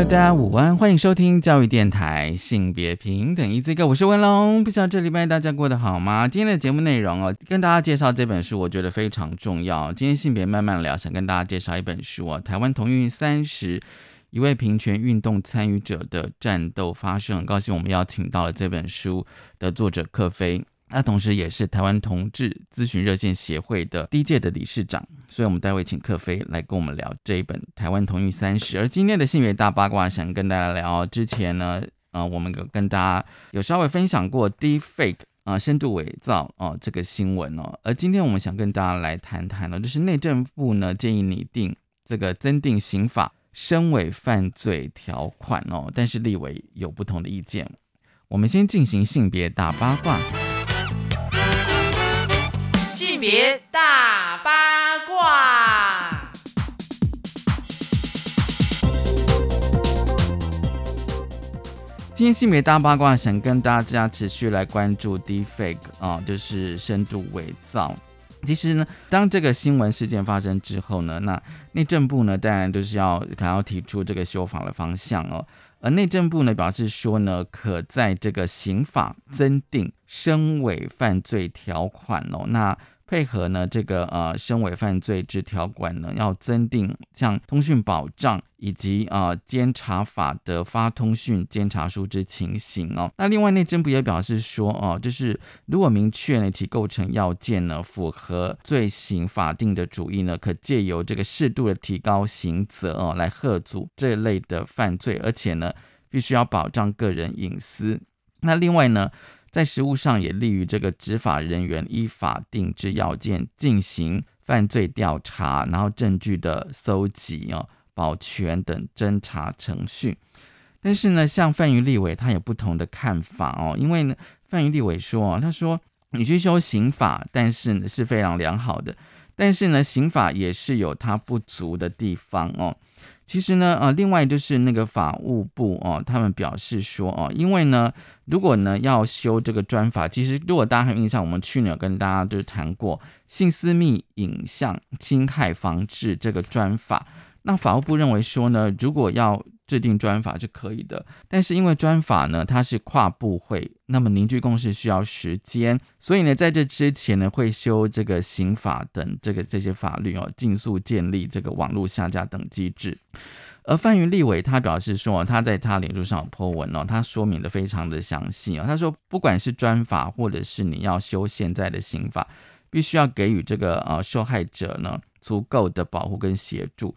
大家午安，欢迎收听教育电台性别平等 Easy Go。我是文龙，不知道这礼拜大家过得好吗？今天的节目内容哦，跟大家介绍这本书，我觉得非常重要。今天性别慢慢聊，想跟大家介绍一本书哦，《台湾同运三十》。一位平权运动参与者的战斗发生，很高兴我们邀请到了这本书的作者克飞，那同时也是台湾同志咨询热线协会的第一届的理事长，所以我们待会请克飞来跟我们聊这一本《台湾同意三十》。而今天的性别大八卦，想跟大家聊之前呢，呃，我们跟大家有稍微分享过 Deepfake 啊，深度伪造哦这个新闻哦，而今天我们想跟大家来谈谈呢，就是内政部呢建议拟定这个增订刑法。身伪犯罪条款哦，但是立委有不同的意见。我们先进行性别大八卦。别大八卦。今天性别大八卦，想跟大家持续来关注 defake 啊，就是深度伪造。其实呢，当这个新闻事件发生之后呢，那内政部呢，当然都是要想要提出这个修法的方向哦。而内政部呢，表示说呢，可在这个刑法增订身伪犯罪条款哦。那配合呢，这个呃，身伪犯罪之条款呢，要增订像通讯保障以及呃监察法的发通讯监察书之情形哦。那另外内政部也表示说哦，就是如果明确呢其构成要件呢符合罪行法定的主义呢，可借由这个适度的提高刑责哦，来贺阻这类的犯罪，而且呢必须要保障个人隐私。那另外呢？在实务上也利于这个执法人员依法定制要件进行犯罪调查，然后证据的搜集哦、保全等侦查程序。但是呢，像范云立伟他有不同的看法哦，因为呢，范云立伟说他说你去修刑法，但是呢是非常良好的，但是呢刑法也是有它不足的地方哦。其实呢，呃，另外就是那个法务部哦，他们表示说哦，因为呢，如果呢要修这个专法，其实如果大家还有印象，我们去年有跟大家就是谈过性私密影像侵害防治这个专法。那法务部认为说呢，如果要制定专法是可以的，但是因为专法呢它是跨部会，那么凝聚共识需要时间，所以呢在这之前呢会修这个刑法等这个这些法律哦，尽速建立这个网络下架等机制。而范云立伟他表示说，他在他脸书上有 po 文哦，他说明的非常的详细哦，他说不管是专法或者是你要修现在的刑法，必须要给予这个呃受害者呢足够的保护跟协助。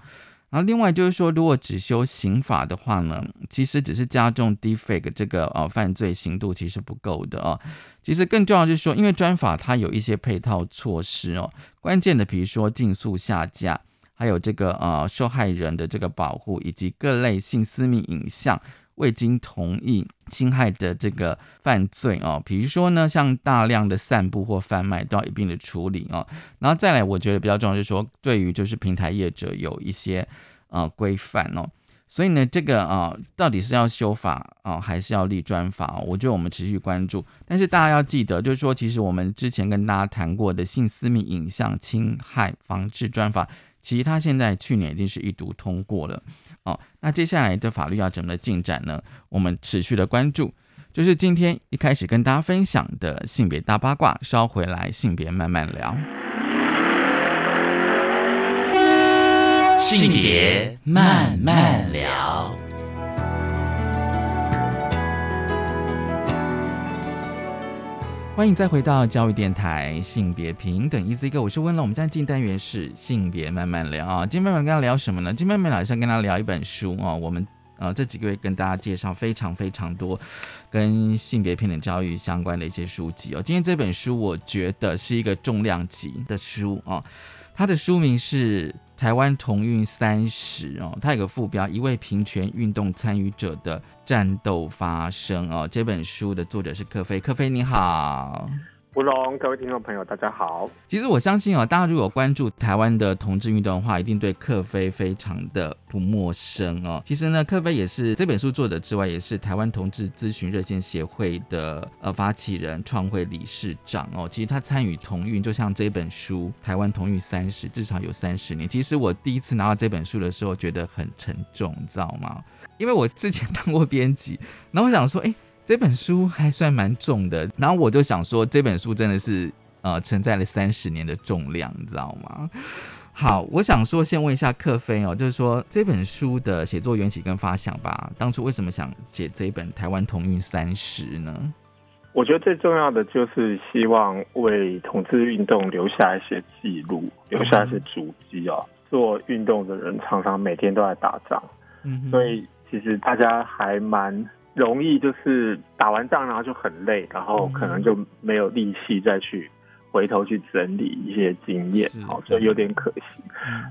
然后另外就是说，如果只修刑法的话呢，其实只是加重 defake 这个呃犯罪刑度，其实不够的哦。其实更重要就是说，因为专法它有一些配套措施哦，关键的比如说竞速下架，还有这个呃受害人的这个保护，以及各类性私密影像。未经同意侵害的这个犯罪哦，比如说呢，像大量的散布或贩卖都要一并的处理哦。然后再来，我觉得比较重要就是说，对于就是平台业者有一些呃规范哦。所以呢，这个啊，到底是要修法啊，还是要立专法？我觉得我们持续关注。但是大家要记得，就是说，其实我们之前跟大家谈过的性私密影像侵害防治专法。其实它现在去年已经是一读通过了，哦，那接下来的法律要怎么的进展呢？我们持续的关注，就是今天一开始跟大家分享的性别大八卦，稍回来性别慢慢聊，性别慢慢聊。欢迎再回到教育电台性别平等 Easy Go，我是温龙。我们现在进单元是性别慢慢聊啊。今天慢慢跟他聊什么呢？今天慢慢聊是跟他聊一本书啊。我们呃这几个月跟大家介绍非常非常多跟性别平等教育相关的一些书籍哦。今天这本书我觉得是一个重量级的书啊。他的书名是。台湾同运三十哦，它有个副标，一位平权运动参与者的战斗发生哦。这本书的作者是柯飞，柯飞你好，吴龙，各位听众朋友，大家好。其实我相信哦，大家如果关注台湾的同志运动的话，一定对克菲非常的不陌生哦。其实呢，克菲也是这本书作者之外，也是台湾同志咨询热线协会的呃发起人、创会理事长哦。其实他参与同运，就像这本书《台湾同运三十》，至少有三十年。其实我第一次拿到这本书的时候，觉得很沉重，你知道吗？因为我之前当过编辑，然后我想说，哎。这本书还算蛮重的，然后我就想说，这本书真的是呃承载了三十年的重量，你知道吗？好，我想说，先问一下克菲哦，就是说这本书的写作缘起跟发想吧，当初为什么想写这一本《台湾同运三十》呢？我觉得最重要的就是希望为同志运动留下一些记录，留下一些足迹哦。做运动的人常常每天都在打仗，嗯，所以其实大家还蛮。容易就是打完仗然后就很累，然后可能就没有力气再去回头去整理一些经验，好，所以有点可惜。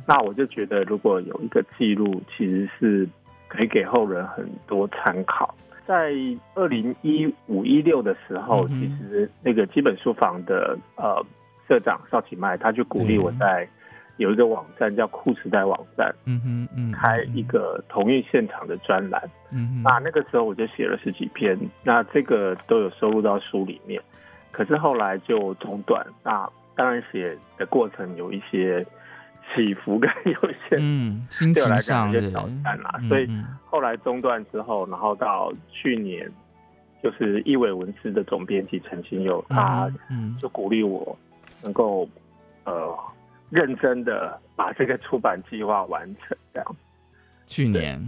那我就觉得如果有一个记录，其实是可以给后人很多参考。在二零一五一六的时候，其实那个基本书房的呃社长邵启迈，他就鼓励我在。有一个网站叫酷时代网站，嗯哼嗯，开一个同运现场的专栏，嗯哼，那那个时候我就写了十几篇，那这个都有收录到书里面，可是后来就中断，那当然写的过程有一些起伏跟有些嗯心情上一些挑战啦，所以后来中断之后，然后到去年，就是易伟文字的总编辑陈新友，他就鼓励我能够呃。认真的把这个出版计划完成，这样。去年，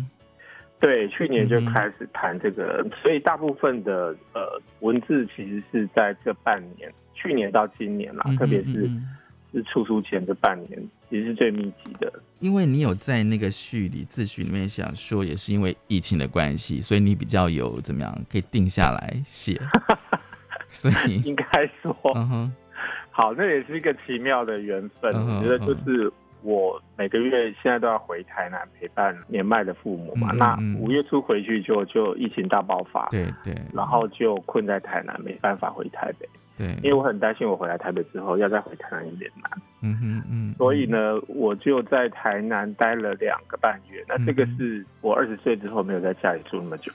对，去年就开始谈这个，所以大部分的呃文字其实是在这半年，去年到今年啦，特别是是出书前这半年，其实是最密集的。因为你有在那个序里自序里面想说，也是因为疫情的关系，所以你比较有怎么样可以定下来写，所以应该说，嗯哼。好，那也是一个奇妙的缘分。我觉得就是我每个月现在都要回台南陪伴年迈的父母嘛。那五月初回去就就疫情大爆发，对对，然后就困在台南，没办法回台北。对，因为我很担心我回来台北之后要再回台南有点难。嗯哼嗯，所以呢，我就在台南待了两个半月。那这个是我二十岁之后没有在家里住那么久，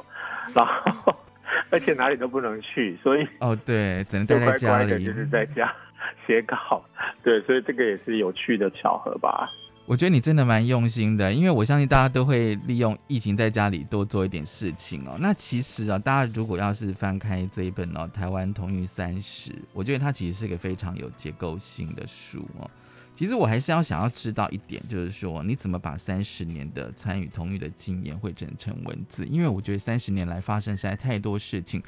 然后 而且哪里都不能去，所以哦对，只能待在家里，就是在家。写稿，对，所以这个也是有趣的巧合吧。我觉得你真的蛮用心的，因为我相信大家都会利用疫情在家里多做一点事情哦。那其实啊，大家如果要是翻开这一本哦《台湾同育三十》，我觉得它其实是一个非常有结构性的书哦。其实我还是要想要知道一点，就是说你怎么把三十年的参与同育的经验汇整成文字？因为我觉得三十年来发生实在太多事情，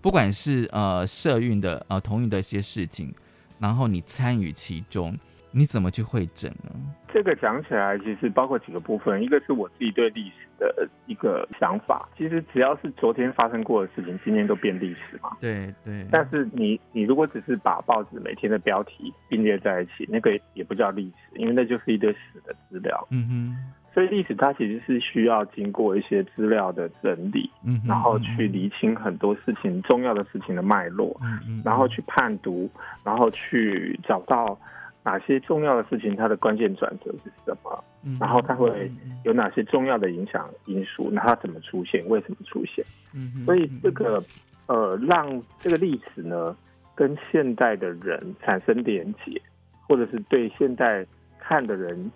不管是呃社运的呃同育的一些事情。然后你参与其中，你怎么去会诊呢？这个讲起来，其实包括几个部分，一个是我自己对历史的一个想法。其实只要是昨天发生过的事情，今天都变历史嘛。对对。但是你你如果只是把报纸每天的标题并列在一起，那个也不叫历史，因为那就是一堆死的资料。嗯哼。所以历史它其实是需要经过一些资料的整理，嗯，然后去厘清很多事情重要的事情的脉络，嗯嗯，然后去判读，然后去找到哪些重要的事情它的关键转折是什么，然后它会有哪些重要的影响因素，那它怎么出现，为什么出现？嗯，所以这个呃，让这个历史呢跟现代的人产生连结，或者是对现代看的人。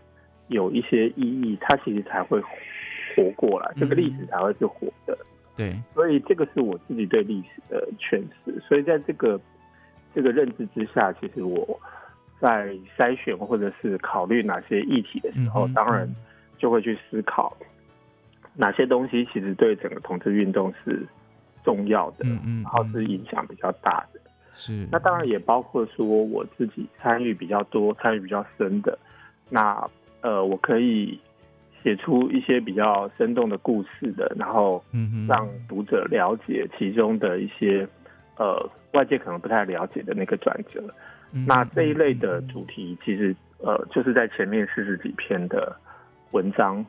有一些意义，它其实才会活过来，这个历史才会是活的。对，所以这个是我自己对历史的诠释。所以在这个这个认知之下，其实我在筛选或者是考虑哪些议题的时候，当然就会去思考哪些东西其实对整个同志运动是重要的，然后是影响比较大的。是，那当然也包括说我自己参与比较多、参与比较深的那。呃，我可以写出一些比较生动的故事的，然后让读者了解其中的一些呃外界可能不太了解的那个转折。那这一类的主题，其实呃就是在前面四十几篇的文章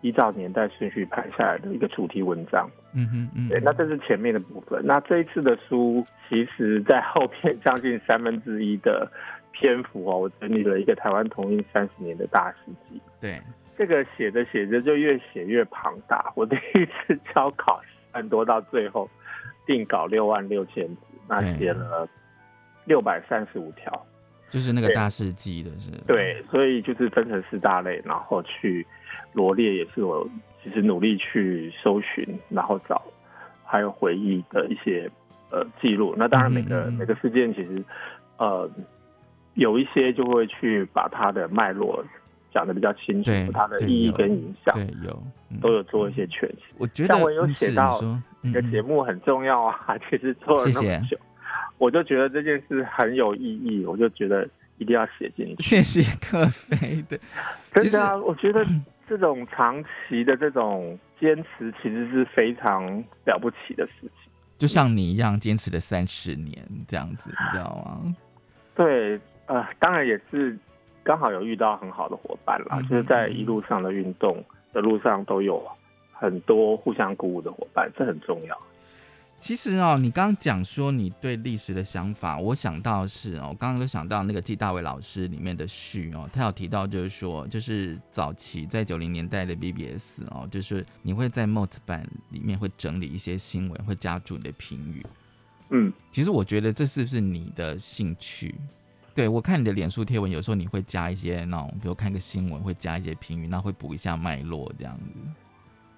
依照年代顺序排下来的一个主题文章。嗯哼嗯，对，那这是前面的部分。那这一次的书，其实在后片 将近三分之一的篇幅哦，我整理了一个台湾同音三十年的大事记。对，这个写着写着就越写越庞大。我第一次交稿很多，到最后定稿六万六千字，那写了六百三十五条，就是那个大事记的是。对，所以就是分成四大类，然后去罗列，也是我其实努力去搜寻，然后找还有回忆的一些呃记录。那当然每个每个事件其实呃有一些就会去把它的脉络讲的比较清楚，它的意义跟影响，对有都有做一些诠释。我觉得我有写到你的节目很重要啊，其实做了那么久，我就觉得这件事很有意义，我就觉得。一定要写进去。谢谢克飞的，真的啊，我觉得 这种长期的这种坚持，其实是非常了不起的事情。就像你一样，坚持了三十年这样子，你知道吗？对，呃，当然也是刚好有遇到很好的伙伴啦，就是在一路上的运动的路上都有很多互相鼓舞的伙伴，这很重要。其实哦，你刚刚讲说你对历史的想法，我想到是哦，我刚刚都想到那个季大伟老师里面的序哦，他有提到就是说，就是早期在九零年代的 BBS 哦，就是你会在 Mot 版里面会整理一些新闻，会加注你的评语。嗯，其实我觉得这是不是你的兴趣？对我看你的脸书贴文，有时候你会加一些那种，比如看个新闻会加一些评语，那会补一下脉络这样子。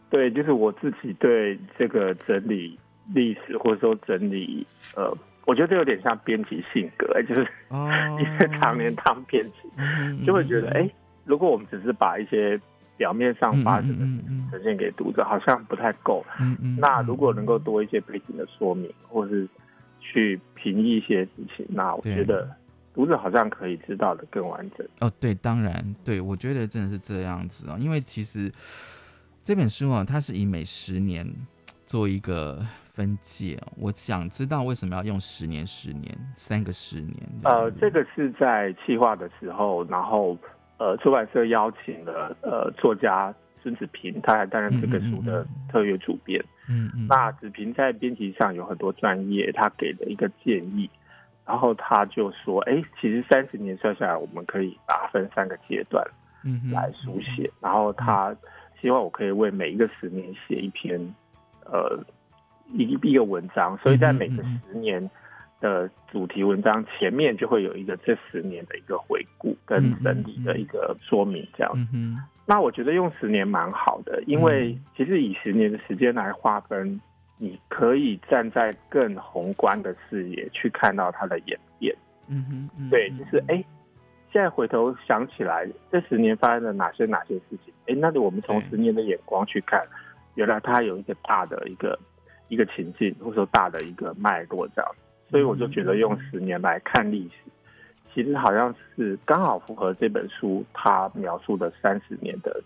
对，就是我自己对这个整理。历史或者说整理，呃，我觉得这有点像编辑性格，就是 因为常年当编辑，就会觉得，哎，如果我们只是把一些表面上发生的呈现给读者，好像不太够。那如果能够多一些背景的说明，或是去评一些事情，那我觉得读者好像可以知道的更完整。哦，对，当然，对我觉得真的是这样子哦，因为其实这本书啊，它是以每十年做一个。分界，我想知道为什么要用十年、十年、三个十年。呃，这个是在企划的时候，然后呃，出版社邀请了呃作家孙子平，他还担任这个书的特约主编。嗯嗯。那子平在编辑上有很多专业，他给的一个建议，然后他就说：“哎，其实三十年算下来，我们可以把它分三个阶段嗯来书写。”然后他希望我可以为每一个十年写一篇呃。一一个文章，所以在每个十年的主题文章前面就会有一个这十年的一个回顾跟整理的一个说明，这样。那我觉得用十年蛮好的，因为其实以十年的时间来划分，你可以站在更宏观的视野去看到它的演变。嗯哼，对，就是哎，现在回头想起来，这十年发生了哪些哪些事情？哎，那我们从十年的眼光去看，原来它有一个大的一个。一个情境，或者说大的一个脉络这样，所以我就觉得用十年来看历史，其实好像是刚好符合这本书它描述的三十年的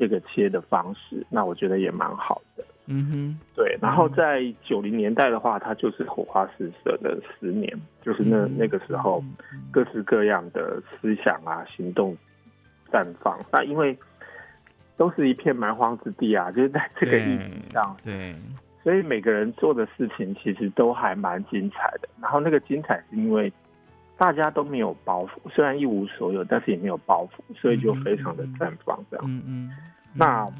这个切的方式，那我觉得也蛮好的。嗯哼，对。然后在九零年代的话，它就是火花四射的十年，就是那那个时候各式各样的思想啊、行动绽放。那因为都是一片蛮荒之地啊，就是在这个意义上，对。所以每个人做的事情其实都还蛮精彩的。然后那个精彩是因为大家都没有包袱，虽然一无所有，但是也没有包袱，所以就非常的绽放。这样，嗯嗯。那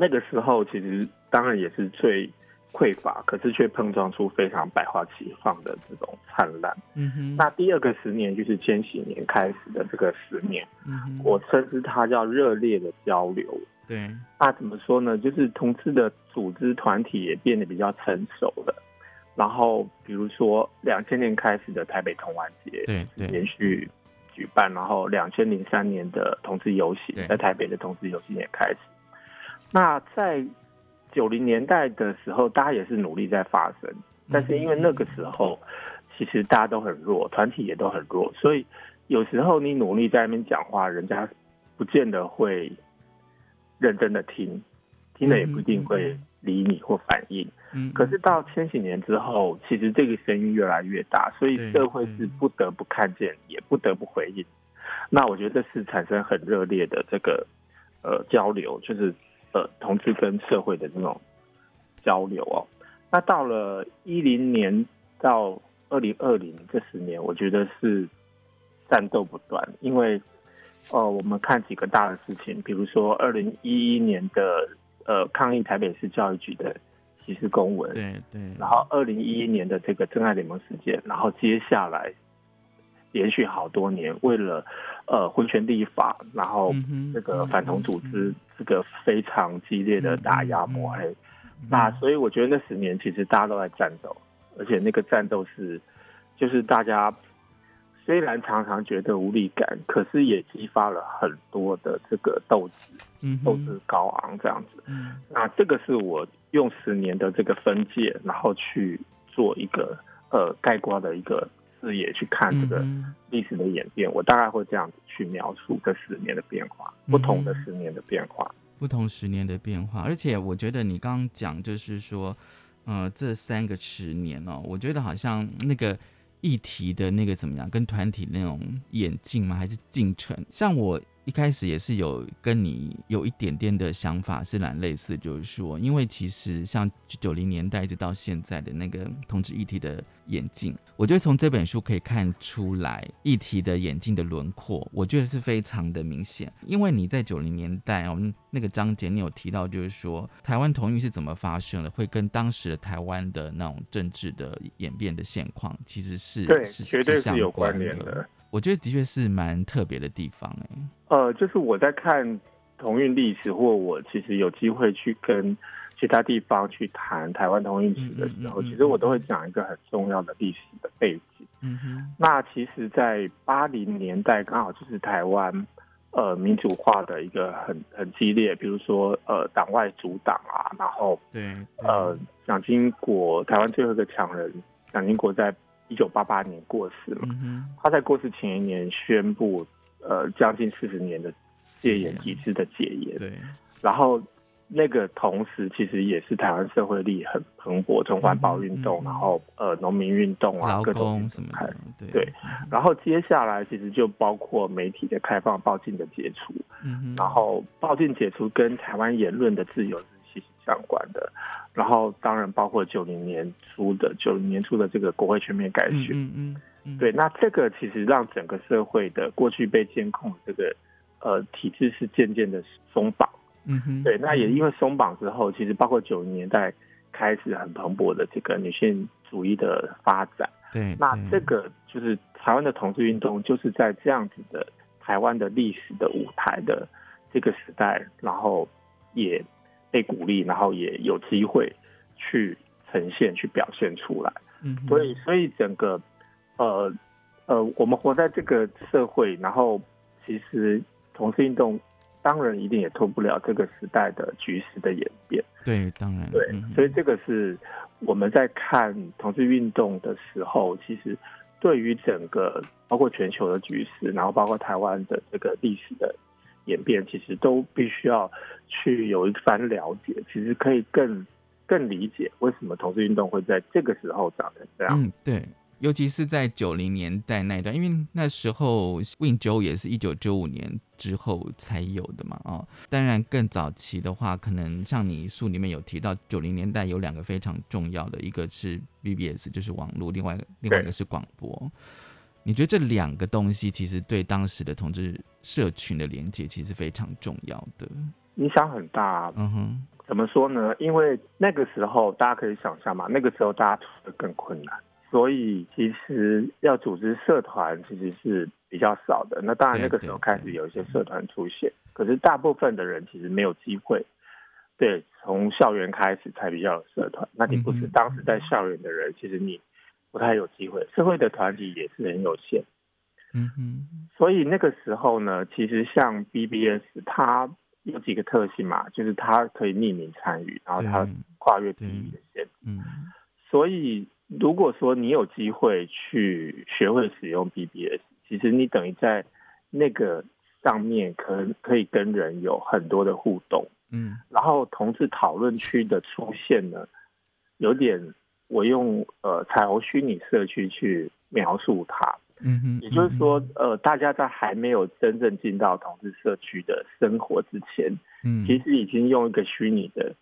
那个时候其实当然也是最匮乏，可是却碰撞出非常百花齐放的这种灿烂。嗯哼。那第二个十年就是千禧年开始的这个十年，嗯我称之它叫热烈的交流。对，那怎么说呢？就是同志的组织团体也变得比较成熟了。然后，比如说两千年开始的台北同玩节，对对，连续举办。然后两千零三年的同志游行，在台北的同志游行也开始。那在九零年代的时候，大家也是努力在发声，但是因为那个时候其实大家都很弱，团体也都很弱，所以有时候你努力在那边讲话，人家不见得会。认真的听，听了也不一定会理你或反应。嗯，可是到千禧年之后，其实这个声音越来越大，所以社会是不得不看见，也不得不回应。那我觉得这是产生很热烈的这个呃交流，就是呃同志跟社会的这种交流哦。那到了一零年到二零二零这十年，我觉得是战斗不断，因为呃我们看几个大的事情，比如说二零一一年的呃抗议台北市教育局的歧视公文，对对，然后二零一一年的这个真爱联盟事件，然后接下来。连续好多年，为了呃婚权立法，然后这个反同组织这个非常激烈的打压抹黑，那所以我觉得那十年其实大家都在战斗，而且那个战斗是就是大家虽然常常觉得无力感，可是也激发了很多的这个斗志，斗志高昂这样子。那这个是我用十年的这个分界，然后去做一个呃概括的一个。视野去看这个历史的演变，我大概会这样子去描述这十年的变化，不同的十年的变化，不同十年的变化。而且我觉得你刚刚讲就是说，呃，这三个十年哦，我觉得好像那个议题的那个怎么样，跟团体那种演进吗？还是进程？像我。一开始也是有跟你有一点点的想法是蛮类似，就是说，因为其实像九零年代一直到现在的那个同志议题的演进，我觉得从这本书可以看出来议题的演进的轮廓，我觉得是非常的明显。因为你在九零年代我们那个章节你有提到，就是说台湾同意是怎么发生的，会跟当时的台湾的那种政治的演变的现况其实是对，是绝对是有关联的。我觉得的确是蛮特别的地方哎。呃，就是我在看同运历史，或我其实有机会去跟其他地方去谈台湾同运史的时候，其实我都会讲一个很重要的历史的背景。嗯哼。那其实，在八零年代刚好就是台湾呃民主化的一个很很激烈，比如说呃党外阻挡啊，然后对呃蒋经国台湾最后一个强人蒋经国在。一九八八年过世嘛，他在过世前一年宣布，呃，将近四十年的戒严体制的戒严。对，然后那个同时，其实也是台湾社会力很蓬勃，从环保运动，然后呃农民运动啊，各种什么对对。然后接下来其实就包括媒体的开放、报禁的解除，然后报禁解除跟台湾言论的自由。相关的，然后当然包括九零年初的九零年初的这个国会全面改选，嗯嗯，对，那这个其实让整个社会的过去被监控的这个呃体制是渐渐的松绑，嗯哼，对，那也因为松绑之后，其实包括九零年代开始很蓬勃的这个女性主义的发展，对，那这个就是台湾的同志运动，就是在这样子的台湾的历史的舞台的这个时代，然后也。被鼓励，然后也有机会去呈现、去表现出来。嗯，所以，所以整个，呃，呃，我们活在这个社会，然后其实同志运动当然一定也脱不了这个时代的局势的演变。对，当然，对，所以这个是我们在看同志运动的时候，其实对于整个包括全球的局势，然后包括台湾的这个历史的。演变其实都必须要去有一番了解，其实可以更更理解为什么同志运动会在这个时候长成这样。嗯，对，尤其是在九零年代那一段，因为那时候 Win 九也是一九九五年之后才有的嘛。哦，当然更早期的话，可能像你书里面有提到，九零年代有两个非常重要的，一个是 BBS，就是网络，另外另外一个是广播。你觉得这两个东西其实对当时的同志社群的连接其实非常重要的，影响很大。嗯哼，怎么说呢？因为那个时候大家可以想象嘛，那个时候大家处的更困难，所以其实要组织社团其实是比较少的。那当然那个时候开始有一些社团出现，可是大部分的人其实没有机会。对，从校园开始才比较有社团。那你不是当时在校园的人，其实你。不太有机会，社会的团体也是很有限，嗯哼，所以那个时候呢，其实像 BBS，它有几个特性嘛，就是它可以匿名参与，然后它跨越地域的线，嗯，所以如果说你有机会去学会使用 BBS，其实你等于在那个上面可可以跟人有很多的互动，嗯，然后同志讨论区的出现呢，有点。我用呃彩虹虚拟社区去描述它，嗯哼，也就是说，呃，大家在还没有真正进到同志社区的生活之前，嗯，其实已经用一个虚拟的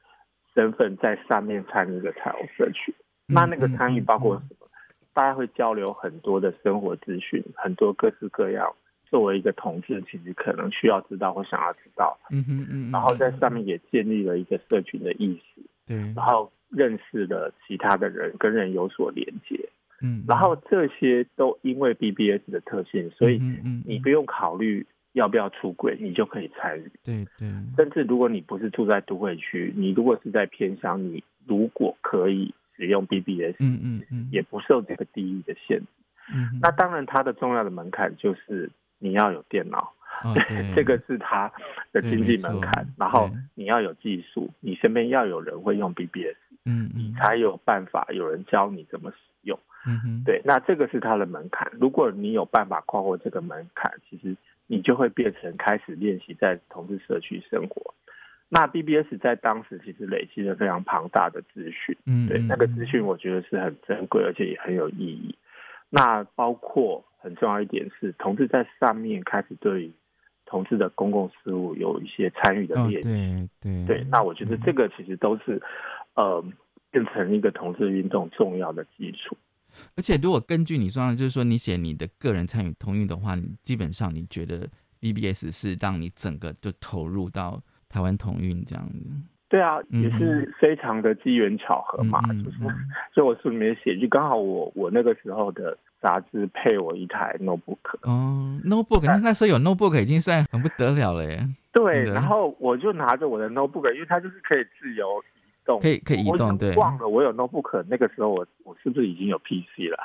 身份在上面参与了彩虹社区。那那个参与包括什么？大家会交流很多的生活资讯，很多各式各样。作为一个同志，其实可能需要知道或想要知道。嗯哼嗯。然后在上面也建立了一个社群的意识。对。然后认识了其他的人，跟人有所连接。嗯。然后这些都因为 BBS 的特性，所以你不用考虑要不要出轨，你就可以参与。对对。甚至如果你不是住在都会区，你如果是在偏乡，你如果可以。使用 BBS，嗯嗯嗯，也不受这个地域的限制。嗯，那当然，它的重要的门槛就是你要有电脑，对，这个是它的经济门槛。然后你要有技术，你身边要有人会用 BBS，嗯你才有办法有人教你怎么使用。嗯哼，对，那这个是它的门槛。如果你有办法跨过这个门槛，其实你就会变成开始练习在同志社区生活。那 BBS 在当时其实累积了非常庞大的资讯，嗯，对，那个资讯我觉得是很珍贵，而且也很有意义。那包括很重要一点是，同志在上面开始对同志的公共事务有一些参与的练习，对对对。那我觉得这个其实都是呃变成一个同志运动重要的基础。而且如果根据你说，就是说你写你的个人参与同运的话，你基本上你觉得 VBS 是让你整个就投入到。台湾同运这样子，对啊，也是非常的机缘巧合嘛，就是，所以我书里面写，就刚好我我那个时候的杂志配我一台 notebook，哦，notebook，那那时候有 notebook 已经算很不得了了耶。对，然后我就拿着我的 notebook，因为它就是可以自由移动，可以可以移动。对，忘了我有 notebook，那个时候我我是不是已经有 PC 了？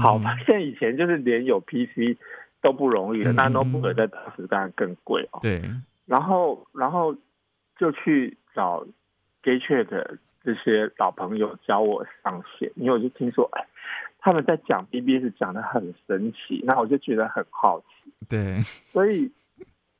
好，发现以前就是连有 PC 都不容易了，那 notebook 在当时当然更贵哦。对，然后然后。就去找 Gay 圈的这些老朋友教我上线，因为我就听说，哎，他们在讲 BBS 讲的很神奇，那我就觉得很好奇。对，所以，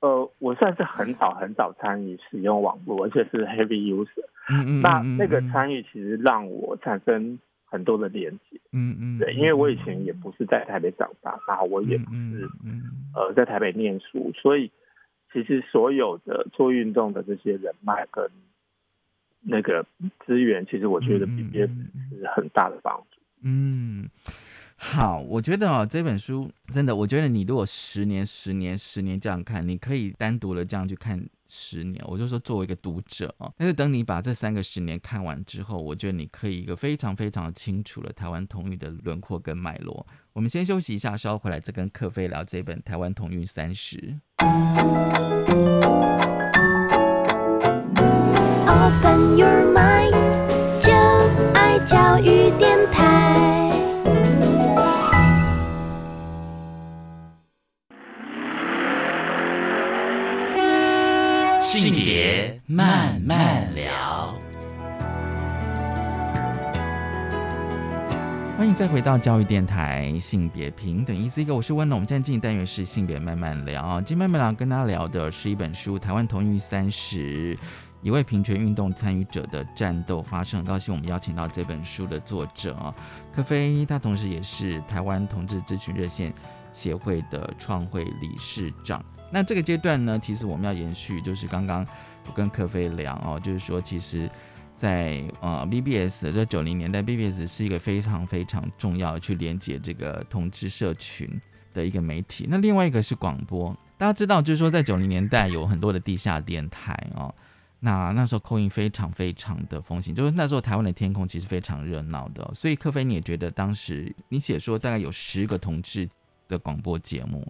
呃，我算是很早很早参与使用网络，而且是 heavy user。嗯嗯。那那个参与其实让我产生很多的连接。嗯嗯。对，因为我以前也不是在台北长大，然后我也不是嗯呃在台北念书，所以。其实所有的做运动的这些人脉跟那个资源，其实我觉得比别人是很大的帮助。嗯，好，我觉得哦，这本书真的，我觉得你如果十年、十年、十年这样看，你可以单独的这样去看十年。我就说作为一个读者啊，但是等你把这三个十年看完之后，我觉得你可以一个非常非常清楚了台湾同语的轮廓跟脉络。我们先休息一下，稍后回来再跟克飞聊这本《台湾同运三十》。性别慢慢聊。欢迎再回到教育电台，性别平等，一字一个，我是温龙。我们现在进行单元是性别慢慢聊。今天慢慢聊跟大家聊的是一本书《台湾同育三十》，一位平权运动参与者的战斗发生。很高兴我们邀请到这本书的作者啊，柯飞，他同时也是台湾同志咨询热线协会的创会理事长。那这个阶段呢，其实我们要延续，就是刚刚我跟柯飞聊哦，就是说其实。在呃，BBS 在九零年代，BBS 是一个非常非常重要去连接这个同志社群的一个媒体。那另外一个是广播，大家知道，就是说在九零年代有很多的地下电台哦。那那时候扣音非常非常的风行，就是那时候台湾的天空其实非常热闹的。所以柯飞你也觉得当时你写说大概有十个同志的广播节目。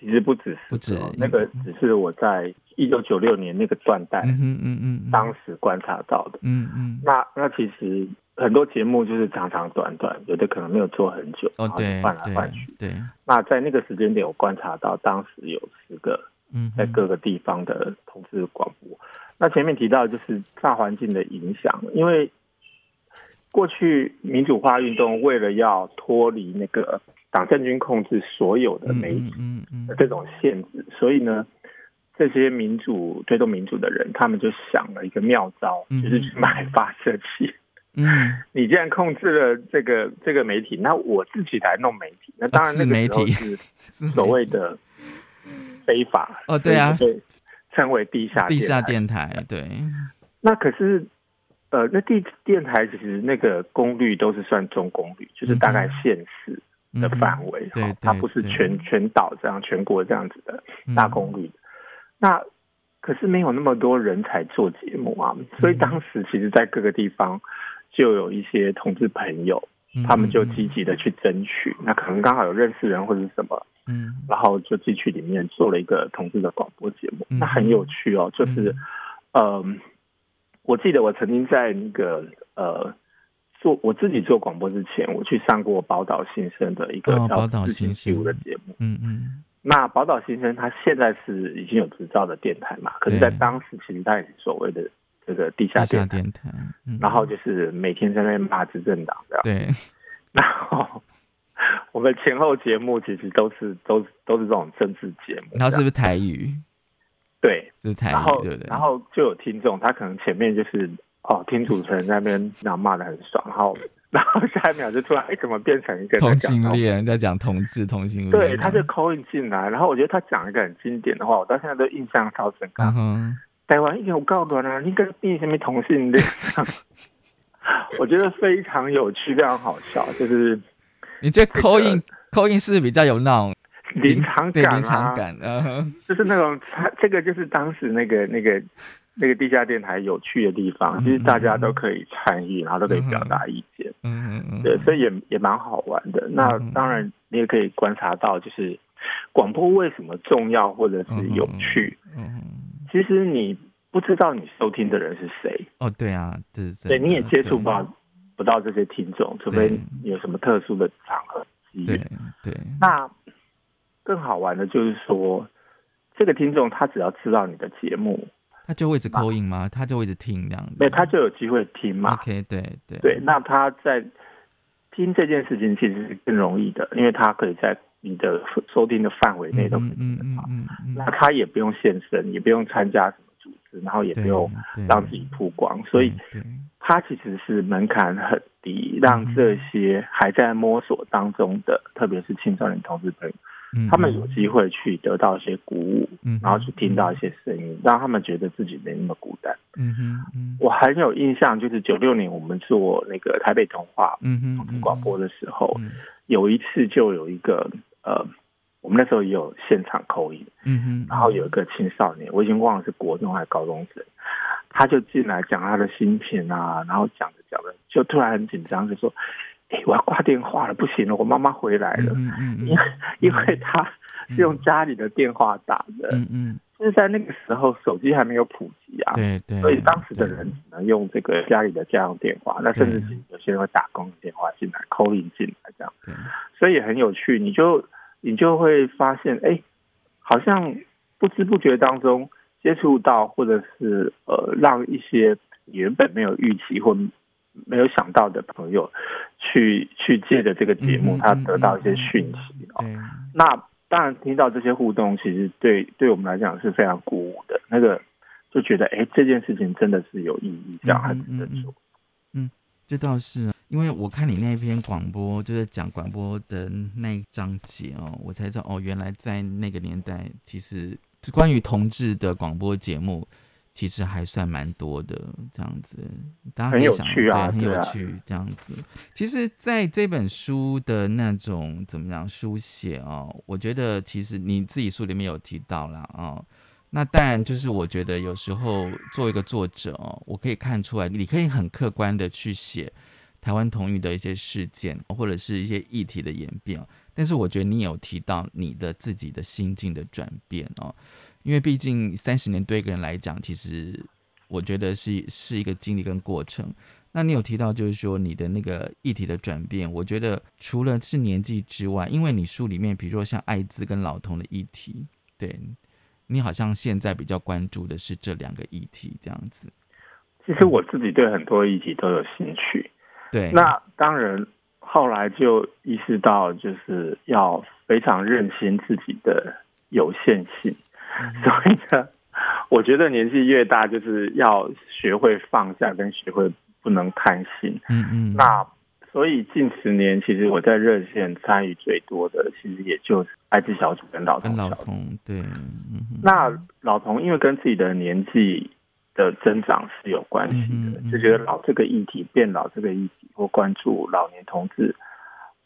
其实不止，不止那个，只是我在一九九六年那个断代，嗯嗯嗯，当时观察到的，嗯嗯。那那其实很多节目就是长长短短，有的可能没有做很久，哦对，换来换去，对。那在那个时间点，我观察到当时有十个，嗯，在各个地方的同志广播。那前面提到就是大环境的影响，因为过去民主化运动为了要脱离那个。党政军控制所有的媒体的这种限制，所以呢，这些民主推动民主的人，他们就想了一个妙招，就是去买发射器。嗯，你既然控制了这个这个媒体，那我自己来弄媒体，那当然那个时候是 所谓的非法哦，对啊，被，称为地下地下电台，对。那可是，呃，那地电台其实那个功率都是算中功率，就是大概县市的范围，对，它不是全全岛这样全国这样子的大功率。那可是没有那么多人才做节目啊，所以当时其实，在各个地方就有一些同志朋友，他们就积极的去争取。那可能刚好有认识人或者什么，嗯，然后就进去里面做了一个同志的广播节目，那很有趣哦，就是，嗯。我记得我曾经在那个呃做我自己做广播之前，我去上过宝岛新生的一个叫《自信起舞》的节目。嗯嗯。那宝岛新生他现在是已经有执照的电台嘛？可是，在当时其实他也是所谓的这个地下电台。然后就是每天在那边骂执政党的。对。然后我们前后节目其实都是都都是这种政治节目。然后是不是台语？对，然后对对？然后就有听众，他可能前面就是哦，听主持人那边然后骂的很爽，然后 然后下一秒就突然哎，怎么变成一个同性恋在讲同志同性恋？对，他就 call in 进来，然后我觉得他讲一个很经典的话，我到现在都印象超深刻。嗯台湾一有告诉啊，你跟变什么同性恋？我觉得非常有趣，非常好笑。就是你这 call in call in 是比较有那种。临场感啊，就是那种，他这个就是当时那个那个那个地下电台有趣的地方，其实大家都可以参与，然后都可以表达意见，嗯嗯嗯，对，所以也也蛮好玩的。那当然，你也可以观察到，就是广播为什么重要或者是有趣。嗯，其实你不知道你收听的人是谁。哦，对啊，对对，你也接触不到不到这些听众，除非有什么特殊的场合机对对，那。更好玩的就是说，这个听众他只要知道你的节目，他就会一直扣印吗？他就会一直听这样？对，他就有机会听嘛。OK，对对对。那他在听这件事情其实是更容易的，因为他可以在你的收听的范围内都可以听得到。那他也不用现身，也不用参加什么组织，然后也不用让自己曝光，所以他其实是门槛很低，让这些还在摸索当中的，特别是青少年同志朋友。他们有机会去得到一些鼓舞，然后去听到一些声音，让他们觉得自己没那么孤单。嗯哼，我很有印象，就是九六年我们做那个台北童话广播的时候，有一次就有一个呃，我们那时候也有现场口音，嗯哼，然后有一个青少年，我已经忘了是国中还是高中生，他就进来讲他的心情啊，然后讲着讲着就突然很紧张，就说。哎，我要挂电话了，不行了，我妈妈回来了。嗯嗯因为因为他是用家里的电话打的。嗯嗯。就是在那个时候，手机还没有普及啊。对对。所以当时的人只能用这个家里的家用电话，那甚至有些人会打工的电话进来，call in 进来这样。对。所以很有趣，你就你就会发现，哎，好像不知不觉当中接触到，或者是呃，让一些原本没有预期或。没有想到的朋友，去去借着这个节目，他得到一些讯息啊。那当然听到这些互动，其实对对我们来讲是非常鼓舞的。那个就觉得，哎，这件事情真的是有意义，这样还值得做。嗯，这倒是，因为我看你那篇广播，就是讲广播的那一章节哦，我才知道哦，原来在那个年代，其实关于同志的广播节目。其实还算蛮多的，这样子，大家可以想，对，很有趣，这样子。其实，在这本书的那种怎么样书写哦，我觉得其实你自己书里面有提到啦啊。那当然，就是我觉得有时候作为一个作者哦，我可以看出来，你可以很客观的去写台湾同语的一些事件，或者是一些议题的演变。但是，我觉得你有提到你的自己的心境的转变哦。因为毕竟三十年对一个人来讲，其实我觉得是是一个经历跟过程。那你有提到就是说你的那个议题的转变，我觉得除了是年纪之外，因为你书里面比如说像艾滋跟老童的议题，对你好像现在比较关注的是这两个议题这样子。其实我自己对很多议题都有兴趣，对。那当然后来就意识到，就是要非常认清自己的有限性。所以呢，我觉得年纪越大，就是要学会放下，跟学会不能贪心。嗯嗯。那所以近十年，其实我在热线参与最多的，其实也就是艾滋小组跟老同老同对。那老同因为跟自己的年纪的增长是有关系的，就觉得老这个议题变老这个议题或关注老年同志，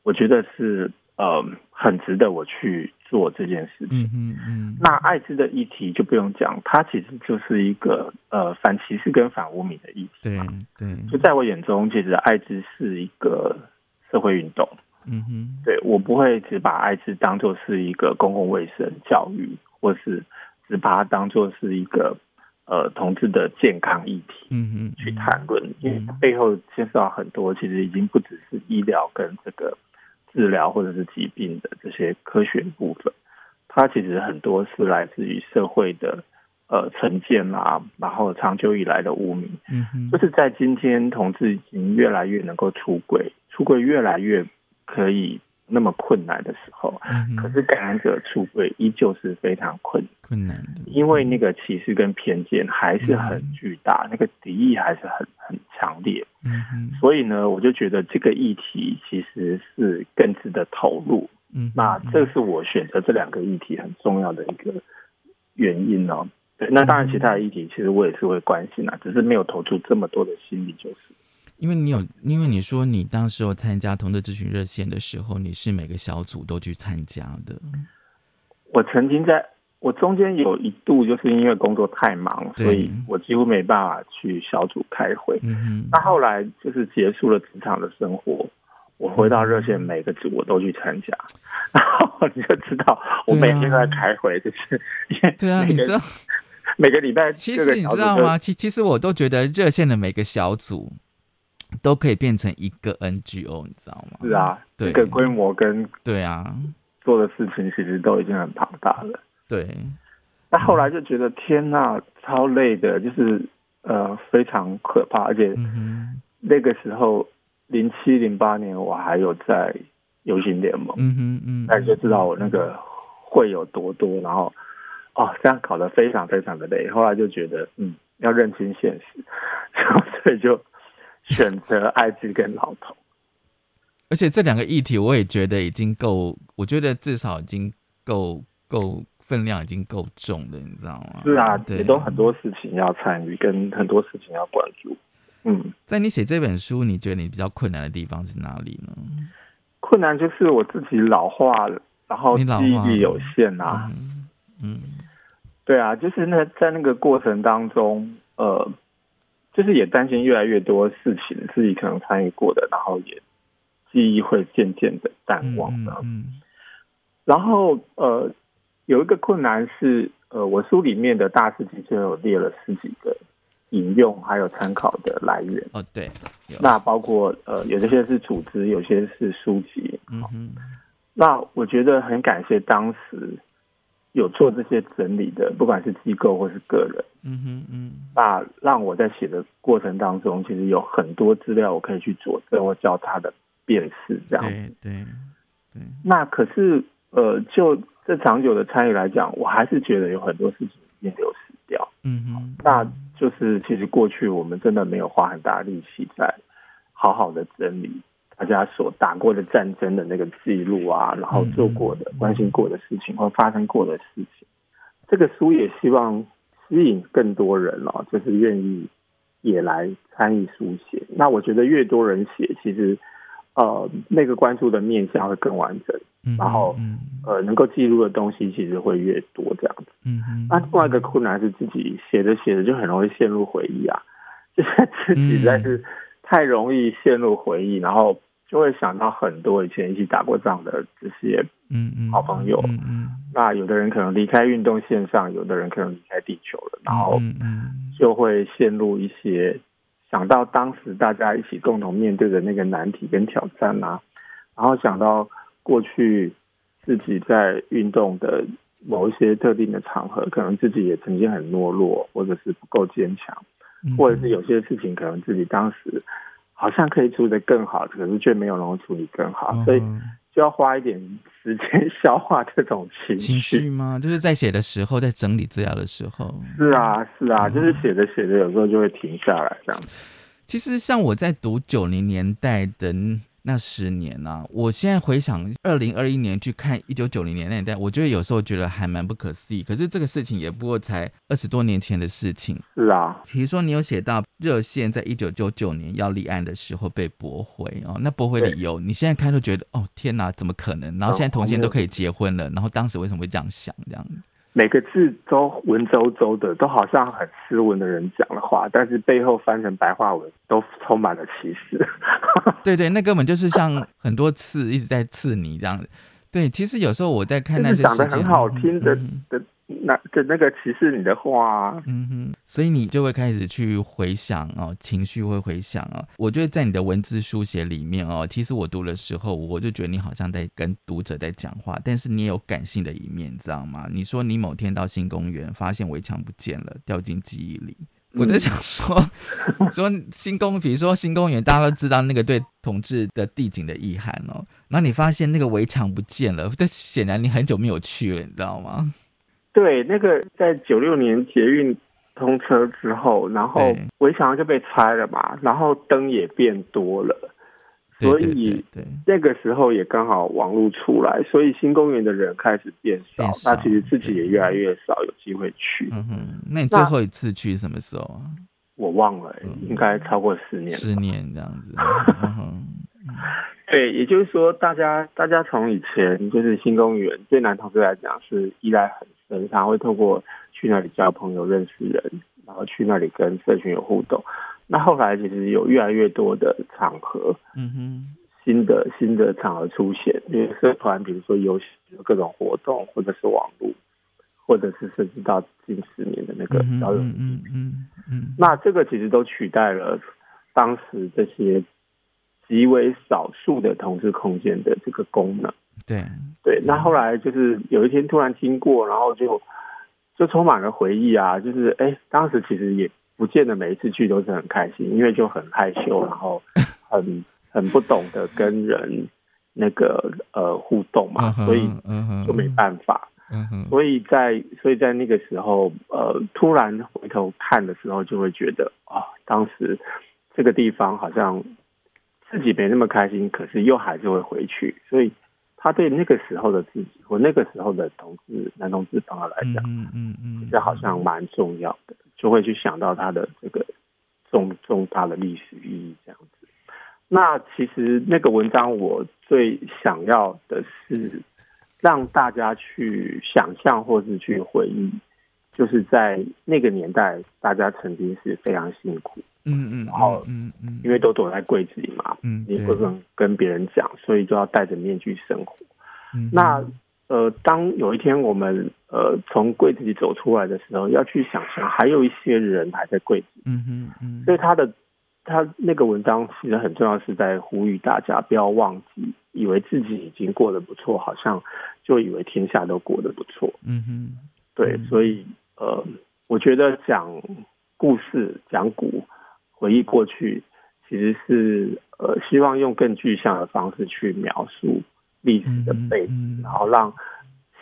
我觉得是呃很值得我去。做这件事情，嗯嗯，那艾滋的议题就不用讲，它其实就是一个呃反歧视跟反污名的议题，对对，就在我眼中，其实艾滋是一个社会运动，嗯哼，对我不会只把艾滋当做是一个公共卫生教育，或是只把它当做是一个呃同志的健康议题，嗯哼，去谈论，因为背后牵涉到很多，其实已经不只是医疗跟这个。治疗或者是疾病的这些科学部分，它其实很多是来自于社会的呃成见啊，然后长久以来的污名。嗯，就是在今天同志已经越来越能够出轨，出轨越来越可以。那么困难的时候，可是感染者出轨依旧是非常困困难的，因为那个歧视跟偏见还是很巨大，那个敌意还是很很强烈。嗯所以呢，我就觉得这个议题其实是更值得投入。嗯，那这是我选择这两个议题很重要的一个原因哦。对，那当然其他的议题其实我也是会关心啊，只是没有投出这么多的心力就是。因为你有，因为你说你当时候参加同志咨询热线的时候，你是每个小组都去参加的。我曾经在，我中间有一度就是因为工作太忙，所以我几乎没办法去小组开会。嗯那后来就是结束了职场的生活，我回到热线，每个组我都去参加，然后你就知道我每天都在开会，就是对啊，你知道 每个礼拜，其实你知道吗？其其实我都觉得热线的每个小组。都可以变成一个 NGO，你知道吗？是啊，这个规模跟对啊做的事情其实都已经很庞大了。对，那后来就觉得天呐，超累的，就是呃非常可怕，而且那个时候零七零八年我还有在游行联盟，嗯哼嗯，那你就知道我那个会有多多，然后哦这样搞得非常非常的累。后来就觉得嗯要认清现实，所以就。选择艾滋跟老头，而且这两个议题我也觉得已经够，我觉得至少已经够够分量，已经够重了，你知道吗？是啊，也都很多事情要参与，跟很多事情要关注。嗯，在你写这本书，你觉得你比较困难的地方是哪里呢？困难就是我自己老化了，然后记忆力有限啊。嗯，对啊，就是那在那个过程当中，呃。就是也担心越来越多事情自己可能参与过的，然后也记忆会渐渐的淡忘了。嗯，然后呃，有一个困难是，呃，我书里面的大事记就有列了十几个引用还有参考的来源。哦，对，那包括呃，有些是组织，有些是书籍。嗯哼，那我觉得很感谢当时。有做这些整理的，不管是机构或是个人，嗯哼嗯，那让我在写的过程当中，其实有很多资料我可以去佐证或交叉的辨识，这样子。对对对。那可是呃，就这长久的参与来讲，我还是觉得有很多事情已经流失掉。嗯哼，那就是其实过去我们真的没有花很大力气在好好的整理。大家所打过的战争的那个记录啊，然后做过的、关心过的事情或发生过的事情，这个书也希望吸引更多人哦，就是愿意也来参与书写。那我觉得越多人写，其实呃那个关注的面向会更完整，然后呃能够记录的东西其实会越多这样子。嗯嗯。那另外一个困难是自己写着写着就很容易陷入回忆啊，就是自己实在是太容易陷入回忆，然后。就会想到很多以前一起打过仗的这些嗯嗯好朋友，嗯嗯，那有的人可能离开运动线上，有的人可能离开地球了，然后嗯就会陷入一些想到当时大家一起共同面对的那个难题跟挑战啊，然后想到过去自己在运动的某一些特定的场合，可能自己也曾经很懦弱，或者是不够坚强，或者是有些事情可能自己当时。好像可以处理的更好，可是却没有能够处理更好，所以就要花一点时间消化这种情情绪吗？就是在写的时候，在整理资料的时候。是啊，是啊，就是写着写着，有时候就会停下来这样。其实像我在读九零年代的。那十年呐，我现在回想二零二一年去看一九九零年那一代，我觉得有时候觉得还蛮不可思议。可是这个事情也不过才二十多年前的事情。是啊，比如说你有写到热线在一九九九年要立案的时候被驳回哦，那驳回理由，你现在看都觉得哦天哪，怎么可能？然后现在同性都可以结婚了，然后当时为什么会这样想这样？每个字都文绉绉的，都好像很斯文的人讲的话，但是背后翻成白话文都充满了歧视。对对，那根本就是像很多刺一直在刺你这样子。对，其实有时候我在看那些讲的很好听的的。那的那个歧视你的话，嗯哼，所以你就会开始去回想哦，情绪会回想哦。我觉得在你的文字书写里面哦，其实我读的时候，我就觉得你好像在跟读者在讲话，但是你也有感性的一面，你知道吗？你说你某天到新公园，发现围墙不见了，掉进记忆里。我在想说，说新公，比如说新公园，大家都知道那个对统治的地景的遗憾哦。然后你发现那个围墙不见了，这显然你很久没有去了，你知道吗？对，那个在九六年捷运通车之后，然后围墙就被拆了嘛，然后灯也变多了，所以那个时候也刚好网络出来，所以新公园的人开始变少，那其实自己也越来越少有机会去。嗯哼，那你最后一次去什么时候啊？我忘了，应该超过十年，十年这样子。对，也就是说，大家大家从以前就是新公园对男同志来讲是依赖很。经常会透过去那里交朋友、认识人，然后去那里跟社群有互动。那后来其实有越来越多的场合，嗯哼，新的新的场合出现，因为社团，比如说游戏、各种活动，或者是网络，或者是涉及到近十年的那个交友，嗯嗯嗯。那这个其实都取代了当时这些极为少数的同志空间的这个功能。对对，那后来就是有一天突然经过，然后就就充满了回忆啊，就是哎，当时其实也不见得每一次去都是很开心，因为就很害羞，然后 很很不懂得跟人那个呃互动嘛，所以就没办法。所以在所以在那个时候，呃，突然回头看的时候，就会觉得啊，当时这个地方好像自己没那么开心，可是又还是会回去，所以。他对那个时候的自己或那个时候的同志男同志朋友来讲，嗯嗯嗯，这好像蛮重要的，就会去想到他的这个重重大的历史意义这样子。那其实那个文章我最想要的是让大家去想象或是去回忆，就是在那个年代，大家曾经是非常辛苦。嗯嗯，然后嗯嗯，因为都躲在柜子里嘛，嗯，你不能跟别人讲，所以就要戴着面具生活。那呃，当有一天我们呃从柜子里走出来的时候，要去想象还有一些人还在柜子。嗯哼嗯，所以他的他那个文章其实很重要，是在呼吁大家不要忘记，以为自己已经过得不错，好像就以为天下都过得不错。嗯哼，对，所以呃，我觉得讲故事讲古。回忆过去，其实是呃，希望用更具象的方式去描述历史的背景，然后让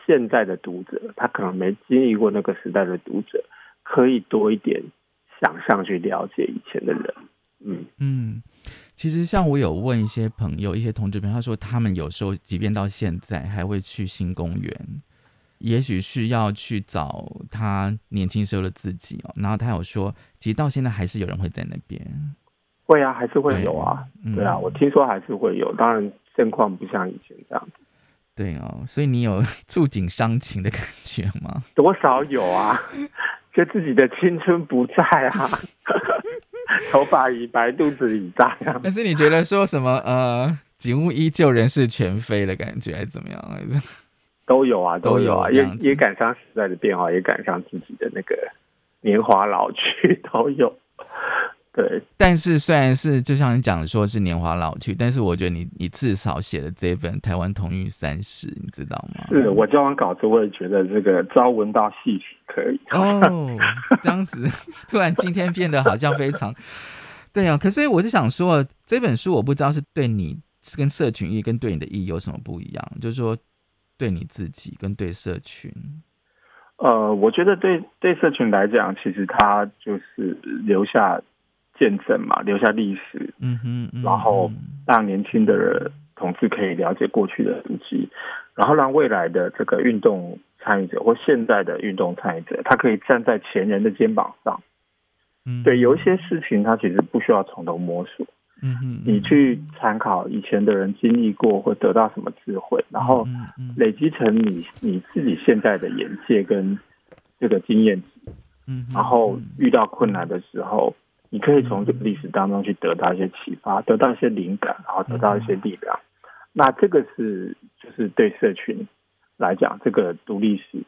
现在的读者，他可能没经历过那个时代的读者，可以多一点想象去了解以前的人。嗯嗯，其实像我有问一些朋友，一些同志朋友，他说他们有时候即便到现在还会去新公园。也许是要去找他年轻时候的自己哦，然后他有说，其实到现在还是有人会在那边，会啊，还是会有啊，对啊，我听说还是会有，当然现况不像以前这样子。对哦，所以你有触景伤情的感觉吗？多少有啊，就自己的青春不在啊，头发已白，肚子已大呀。但是你觉得说什么呃，景物依旧，人事全非的感觉，还是怎么样？都有啊，都有啊，也也赶上时代的变化，也赶上自己的那个年华老去，都有。对，但是虽然是就像你讲的说是年华老去，但是我觉得你你至少写了这本《台湾同运三十》，你知道吗？是我交完稿子，我也觉得这个朝闻道细许可以哦。这样子，突然今天变得好像非常对啊。可是我就想说，这本书我不知道是对你是跟社群意跟对你的意义有什么不一样，就是说。对你自己跟对社群，呃，我觉得对对社群来讲，其实它就是留下见证嘛，留下历史，嗯哼，然后让年轻的人同志可以了解过去的足迹，然后让未来的这个运动参与者或现在的运动参与者，他可以站在前人的肩膀上。嗯，对，有一些事情他其实不需要从头摸索。嗯哼，你去参考以前的人经历过，或得到什么智慧，然后累积成你你自己现在的眼界跟这个经验值。嗯，然后遇到困难的时候，你可以从这个历史当中去得到一些启发，得到一些灵感，然后得到一些力量。那这个是就是对社群来讲，这个读历史。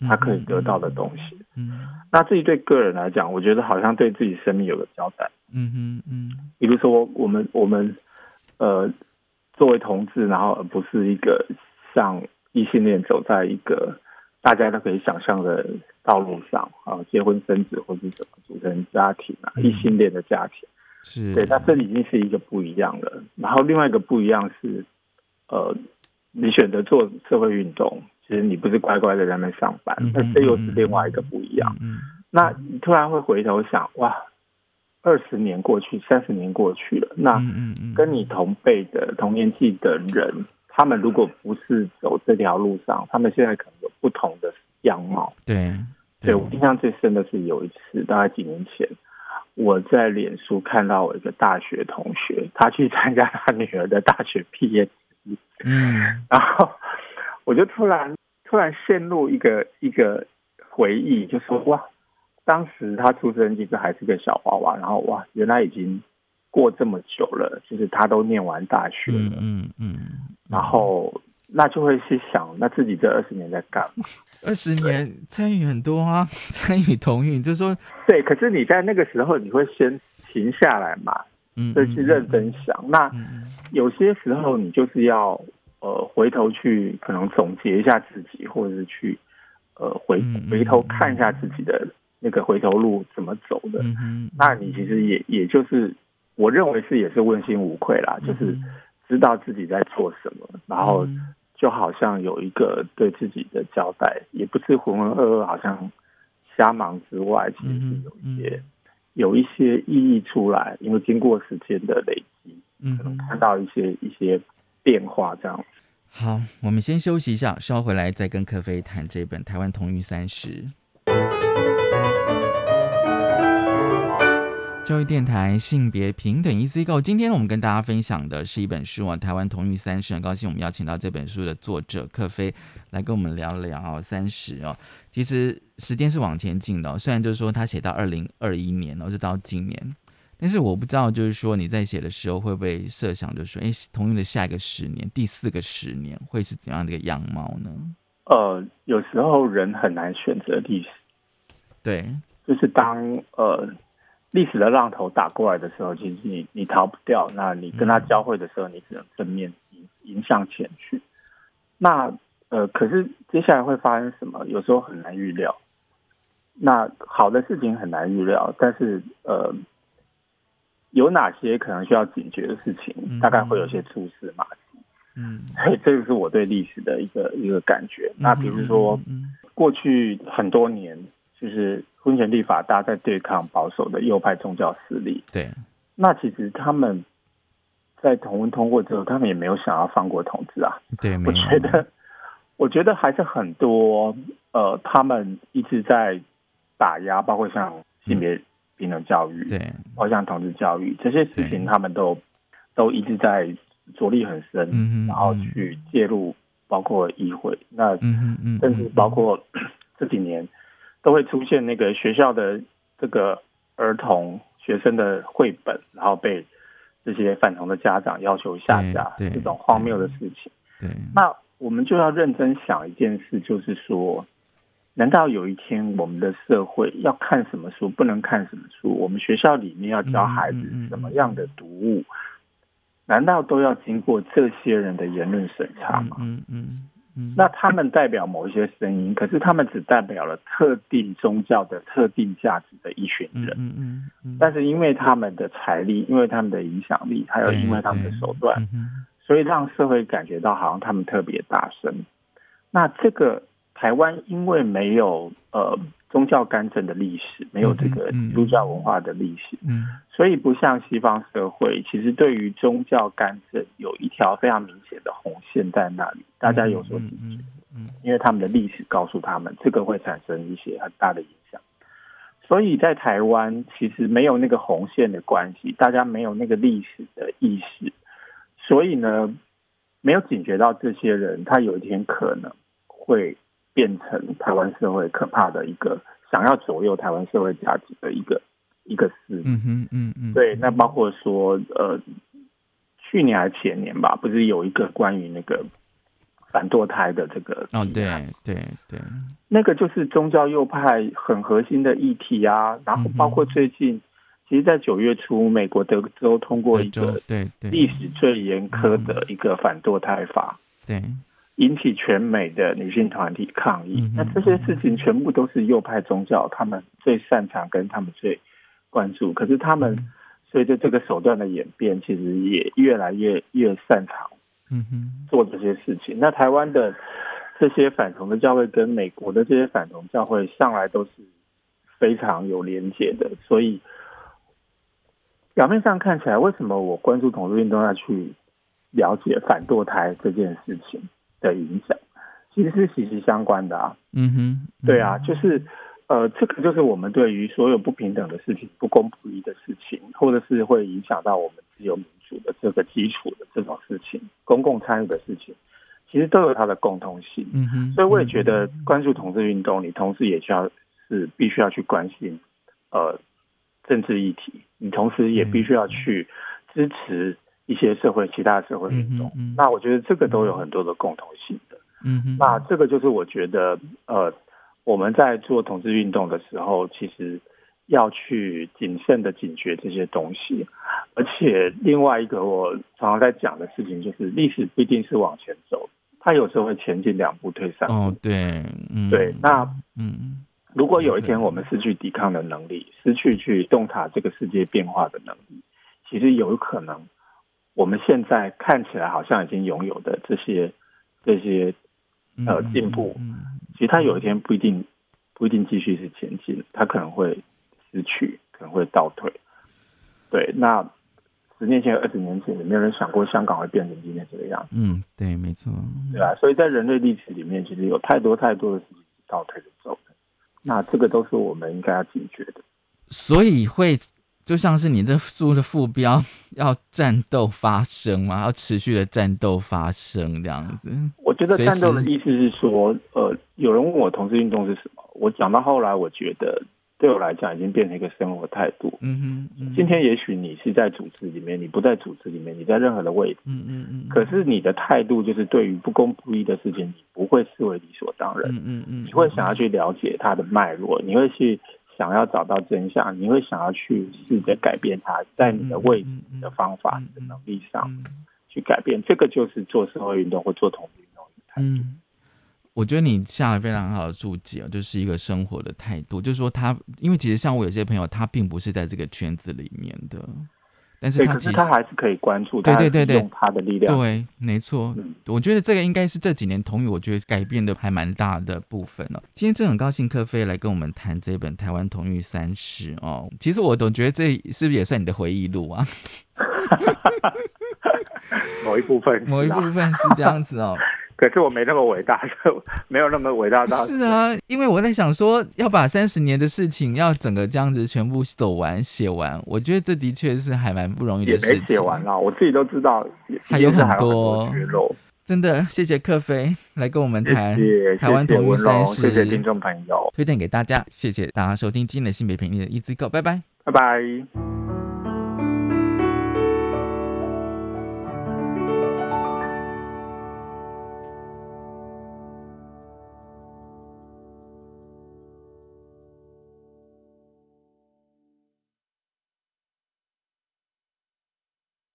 他可以得到的东西，嗯，那自己对个人来讲，我觉得好像对自己生命有个交代，嗯哼嗯，比如说我们我们呃作为同志，然后而不是一个像异性恋走在一个大家都可以想象的道路上啊，结婚生子或是怎么组成家庭啊，异性恋的家庭是对，那这已经是一个不一样了。然后另外一个不一样是，呃，你选择做社会运动。其实你不是乖乖的在那上班，那这又是另外一个不一样。嗯，那你突然会回头想，哇，二十年过去，三十年过去了，那跟你同辈的同年纪的人，他们如果不是走这条路上，他们现在可能有不同的样貌。对，对我印象最深的是有一次，大概几年前，我在脸书看到我一个大学同学，他去参加他女儿的大学毕业仪，嗯，然后。我就突然突然陷入一个一个回忆，就说哇，当时他出生其实还是个小娃娃，然后哇，原来已经过这么久了，就是他都念完大学了，嗯嗯，然后那就会去想，那自己这二十年在干嘛？二十年参与很多啊，参与同运，就说对，可是你在那个时候，你会先停下来嘛，嗯，就去认真想。那有些时候你就是要。呃，回头去可能总结一下自己，或者是去呃回回头看一下自己的那个回头路怎么走的。嗯那你其实也也就是我认为是也是问心无愧啦，就是知道自己在做什么，然后就好像有一个对自己的交代，也不是浑浑噩噩好像瞎忙之外，其实是有一些有一些意义出来，因为经过时间的累积，可能看到一些一些变化这样。好，我们先休息一下，稍回来再跟柯飞谈这本《台湾同育三十》。教育电台性别平等 EC Go，今天我们跟大家分享的是一本书啊，《台湾同育三十》。很高兴我们邀请到这本书的作者柯飞来跟我们聊聊哦，三十哦。其实时间是往前进的，虽然就是说他写到二零二一年，然后就到今年。但是我不知道，就是说你在写的时候会不会设想，就是说，哎，同样的下一个十年、第四个十年会是怎样的一个样貌呢？呃，有时候人很难选择历史，对，就是当呃历史的浪头打过来的时候，其实你你逃不掉。那你跟他交汇的时候，你只能正面迎迎向前去。那呃，可是接下来会发生什么？有时候很难预料。那好的事情很难预料，但是呃。有哪些可能需要警觉的事情？大概会有些蛛丝马迹。嗯，所 以这个是我对历史的一个一个感觉。那比如说，过去很多年，就是婚前立法，大家在对抗保守的右派宗教势力。对。那其实他们在同婚通过之后，他们也没有想要放过同志啊。对，我觉得，我觉得还是很多呃，他们一直在打压，包括像性别。平等教育，对，包像同志教育这些事情，他们都都一直在着力很深，然后去介入，包括议会，那甚至包括 这几年都会出现那个学校的这个儿童学生的绘本，然后被这些反同的家长要求下架，这种荒谬的事情。对，那我们就要认真想一件事，就是说。难道有一天我们的社会要看什么书，不能看什么书？我们学校里面要教孩子什么样的读物？难道都要经过这些人的言论审查吗？嗯嗯嗯。那他们代表某一些声音，可是他们只代表了特定宗教的特定价值的一群人。嗯嗯嗯。但是因为他们的财力，因为他们的影响力，还有因为他们的手段，所以让社会感觉到好像他们特别大声。那这个。台湾因为没有呃宗教干政的历史，没有这个基督教文化的历史，嗯，所以不像西方社会，其实对于宗教干政有一条非常明显的红线在那里，大家有所警觉，嗯，因为他们的历史告诉他们，这个会产生一些很大的影响。所以在台湾，其实没有那个红线的关系，大家没有那个历史的意识，所以呢，没有警觉到这些人，他有一天可能会。变成台湾社会可怕的一个想要左右台湾社会价值的一个一个事，嗯哼嗯嗯，对，那包括说呃，去年还前年吧，不是有一个关于那个反堕胎的这个哦，对对对，那个就是宗教右派很核心的议题啊。然后包括最近，其实，在九月初，美国德州通过一个对对。历史最严苛的一个反堕胎法，对。引起全美的女性团体抗议，那这些事情全部都是右派宗教他们最擅长跟他们最关注。可是他们随着这个手段的演变，其实也越来越越擅长，嗯哼，做这些事情。那台湾的这些反同的教会跟美国的这些反同教会上来都是非常有连结的，所以表面上看起来，为什么我关注同志运动要去了解反堕胎这件事情？的影响其实是息息相关的啊，嗯哼，对啊，就是呃，这个就是我们对于所有不平等的事情、不公不义的事情，或者是会影响到我们自由民主的这个基础的这种事情、公共参与的事情，其实都有它的共通性。嗯哼，所以我也觉得关注同志运动，你同时也需要是必须要去关心呃政治议题，你同时也必须要去支持。一些社会其他社会运动，那我觉得这个都有很多的共同性的。嗯那这个就是我觉得，呃，我们在做同志运动的时候，其实要去谨慎的警觉这些东西。而且另外一个我常常在讲的事情，就是历史不一定是往前走，它有时候会前进两步退三步。哦，对，嗯，对。那嗯，如果有一天我们失去抵抗的能力，失去去洞察这个世界变化的能力，其实有可能。我们现在看起来好像已经拥有的这些这些呃进步，其实它有一天不一定不一定继续是前进，它可能会失去，可能会倒退。对，那十年前、二十年前，也没有人想过香港会变成今天这个样子？嗯，对，没错，对啊。所以在人类历史里面，其实有太多太多的事情倒退着走的，那这个都是我们应该要警觉的。所以会。就像是你这书的副标，要战斗发生吗？要持续的战斗发生这样子。我觉得战斗的意思是说，呃，有人问我同志运动是什么，我讲到后来，我觉得对我来讲已经变成一个生活态度。嗯哼，今天也许你是在组织里面，你不在组织里面，你在任何的位置。嗯嗯嗯。可是你的态度就是对于不公不义的事情，你不会视为理所当然。嗯嗯嗯。你会想要去了解它的脉络，你会去。想要找到真相，你会想要去试着改变它，在你的位置、你的方法、你的能力上去改变。这个就是做社会运动或做同运动。嗯，我觉得你下了非常好的注解，就是一个生活的态度，就是说他，因为其实像我有些朋友，他并不是在这个圈子里面的。但是他其实他还是可以关注，对对对对，用他的力量，对，没错。我觉得这个应该是这几年同语，我觉得改变的还蛮大的部分哦。今天真的很高兴柯飞来跟我们谈这本《台湾同语三十》哦。其实我总觉得这是不是也算你的回忆录啊？某一部分，某一部分是这样子哦。可是我没那么伟大，没有那么伟大到。是啊，因为我在想说，要把三十年的事情要整个这样子全部走完写完，我觉得这的确是还蛮不容易的事情。也没写完了，我自己都知道，还有很多真的，谢谢克飞来跟我们谈台湾同语三十，谢谢听众朋友，推荐给大家，谢谢大家收听今天的性别频率的一字购，拜拜，拜拜。